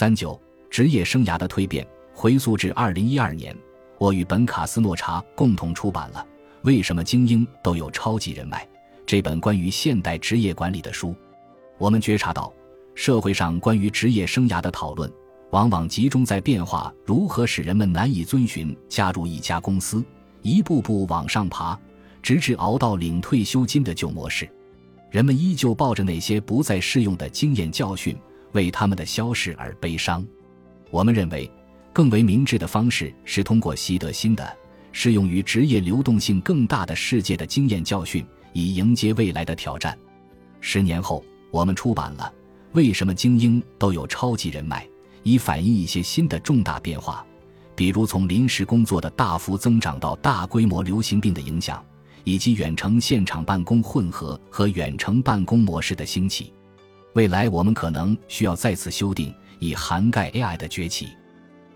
三九职业生涯的蜕变，回溯至二零一二年，我与本卡斯诺查共同出版了《为什么精英都有超级人脉》这本关于现代职业管理的书。我们觉察到，社会上关于职业生涯的讨论，往往集中在变化如何使人们难以遵循加入一家公司，一步步往上爬，直至熬到领退休金的旧模式。人们依旧抱着那些不再适用的经验教训。为他们的消逝而悲伤。我们认为，更为明智的方式是通过习得新的、适用于职业流动性更大的世界的经验教训，以迎接未来的挑战。十年后，我们出版了《为什么精英都有超级人脉》，以反映一些新的重大变化，比如从临时工作的大幅增长到大规模流行病的影响，以及远程现场办公混合和远程办公模式的兴起。未来我们可能需要再次修订，以涵盖 AI 的崛起。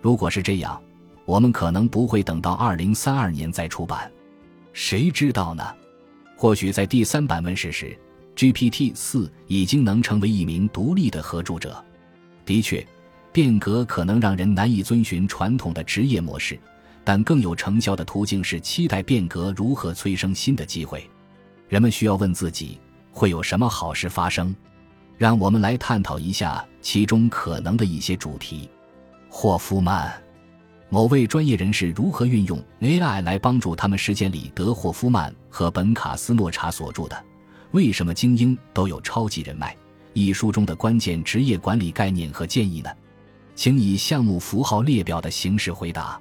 如果是这样，我们可能不会等到二零三二年再出版。谁知道呢？或许在第三版问世时，GPT 四已经能成为一名独立的合著者。的确，变革可能让人难以遵循传统的职业模式，但更有成效的途径是期待变革如何催生新的机会。人们需要问自己：会有什么好事发生？让我们来探讨一下其中可能的一些主题。霍夫曼，某位专业人士如何运用 AI 来帮助他们实现里德·霍夫曼和本·卡斯诺查所著的《为什么精英都有超级人脉》一书中的关键职业管理概念和建议呢？请以项目符号列表的形式回答。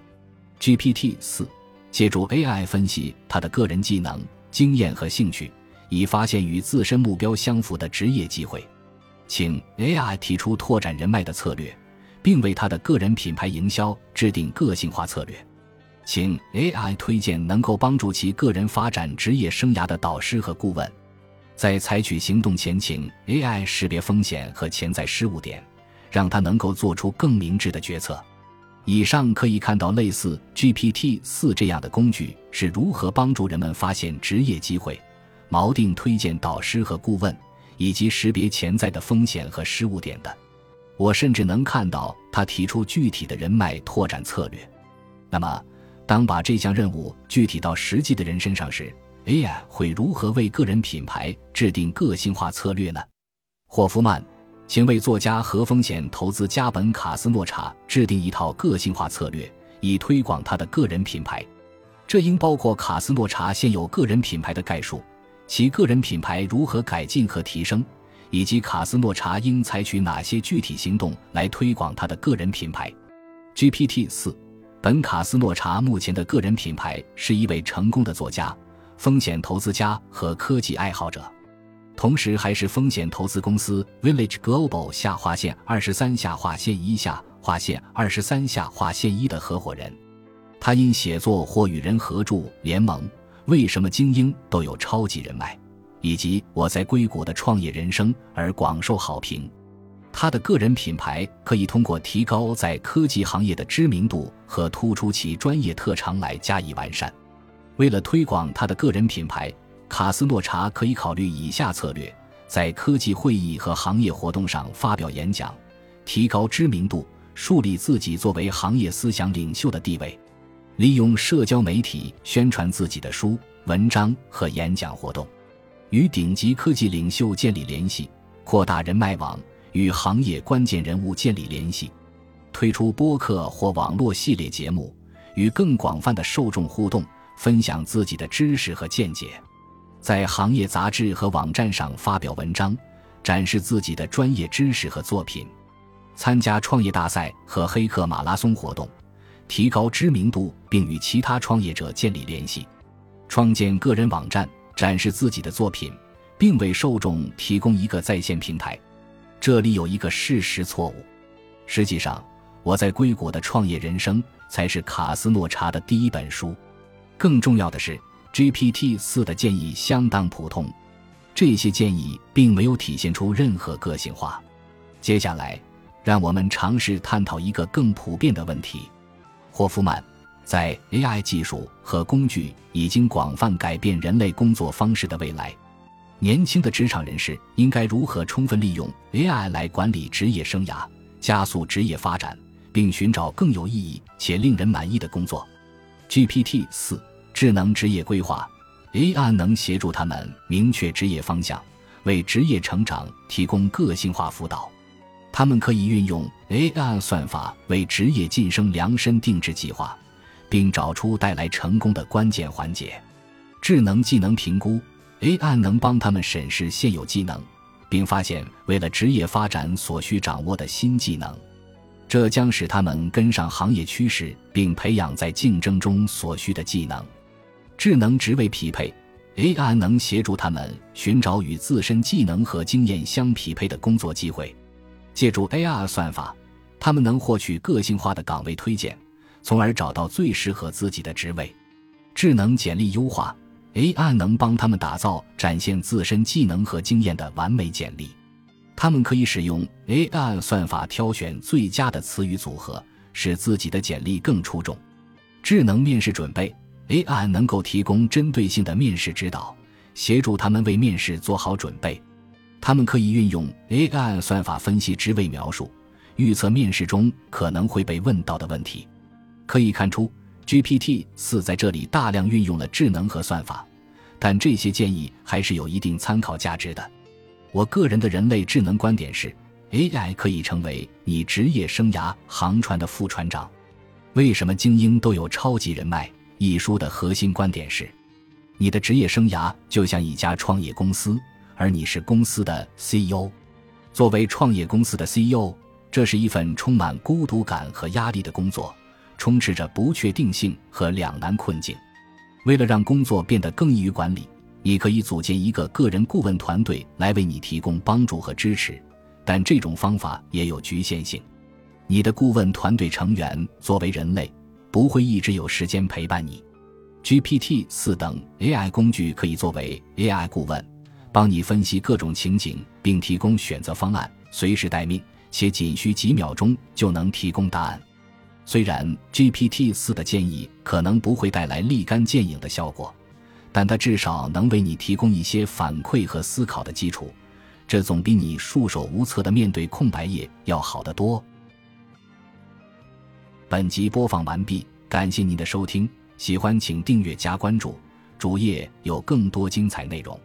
GPT 四借助 AI 分析他的个人技能、经验和兴趣，以发现与自身目标相符的职业机会。请 AI 提出拓展人脉的策略，并为他的个人品牌营销制定个性化策略。请 AI 推荐能够帮助其个人发展职业生涯的导师和顾问。在采取行动前，请 AI 识别风险和潜在失误点，让他能够做出更明智的决策。以上可以看到，类似 GPT 四这样的工具是如何帮助人们发现职业机会、锚定推荐导师和顾问。以及识别潜在的风险和失误点的，我甚至能看到他提出具体的人脉拓展策略。那么，当把这项任务具体到实际的人身上时，AI 会如何为个人品牌制定个性化策略呢？霍夫曼，请为作家和风险投资家本卡斯诺查制定一套个性化策略，以推广他的个人品牌。这应包括卡斯诺查现有个人品牌的概述。其个人品牌如何改进和提升，以及卡斯诺查应采取哪些具体行动来推广他的个人品牌？GPT 四，本卡斯诺查目前的个人品牌是一位成功的作家、风险投资家和科技爱好者，同时还是风险投资公司 Village Global 下划线二十三下划线一下划线二十三下划线一的合伙人。他因写作或与人合著联盟。为什么精英都有超级人脉，以及我在硅谷的创业人生而广受好评？他的个人品牌可以通过提高在科技行业的知名度和突出其专业特长来加以完善。为了推广他的个人品牌，卡斯诺查可以考虑以下策略：在科技会议和行业活动上发表演讲，提高知名度，树立自己作为行业思想领袖的地位。利用社交媒体宣传自己的书、文章和演讲活动，与顶级科技领袖建立联系，扩大人脉网，与行业关键人物建立联系，推出播客或网络系列节目，与更广泛的受众互动，分享自己的知识和见解，在行业杂志和网站上发表文章，展示自己的专业知识和作品，参加创业大赛和黑客马拉松活动。提高知名度，并与其他创业者建立联系，创建个人网站，展示自己的作品，并为受众提供一个在线平台。这里有一个事实错误：实际上，我在硅谷的创业人生才是卡斯诺查的第一本书。更重要的是，GPT 四的建议相当普通，这些建议并没有体现出任何个性化。接下来，让我们尝试探讨一个更普遍的问题。霍夫曼在 AI 技术和工具已经广泛改变人类工作方式的未来，年轻的职场人士应该如何充分利用 AI 来管理职业生涯，加速职业发展，并寻找更有意义且令人满意的工作。GPT 四智能职业规划 AI 能协助他们明确职业方向，为职业成长提供个性化辅导。他们可以运用 AI 算法为职业晋升量身定制计划，并找出带来成功的关键环节。智能技能评估 AI 能帮他们审视现有技能，并发现为了职业发展所需掌握的新技能。这将使他们跟上行业趋势，并培养在竞争中所需的技能。智能职位匹配 AI 能协助他们寻找与自身技能和经验相匹配的工作机会。借助 AI 算法，他们能获取个性化的岗位推荐，从而找到最适合自己的职位。智能简历优化 AI 能帮他们打造展现自身技能和经验的完美简历。他们可以使用 AI 算法挑选最佳的词语组合，使自己的简历更出众。智能面试准备 AI 能够提供针对性的面试指导，协助他们为面试做好准备。他们可以运用 AI 算法分析职位描述，预测面试中可能会被问到的问题。可以看出，GPT 四在这里大量运用了智能和算法，但这些建议还是有一定参考价值的。我个人的人类智能观点是，AI 可以成为你职业生涯航船的副船长。为什么精英都有超级人脉？一书的核心观点是，你的职业生涯就像一家创业公司。而你是公司的 CEO，作为创业公司的 CEO，这是一份充满孤独感和压力的工作，充斥着不确定性和两难困境。为了让工作变得更易于管理，你可以组建一个个人顾问团队来为你提供帮助和支持，但这种方法也有局限性。你的顾问团队成员作为人类，不会一直有时间陪伴你。GPT 四等 AI 工具可以作为 AI 顾问。帮你分析各种情景，并提供选择方案，随时待命，且仅需几秒钟就能提供答案。虽然 GPT 四的建议可能不会带来立竿见影的效果，但它至少能为你提供一些反馈和思考的基础，这总比你束手无策的面对空白页要好得多。本集播放完毕，感谢您的收听，喜欢请订阅加关注，主页有更多精彩内容。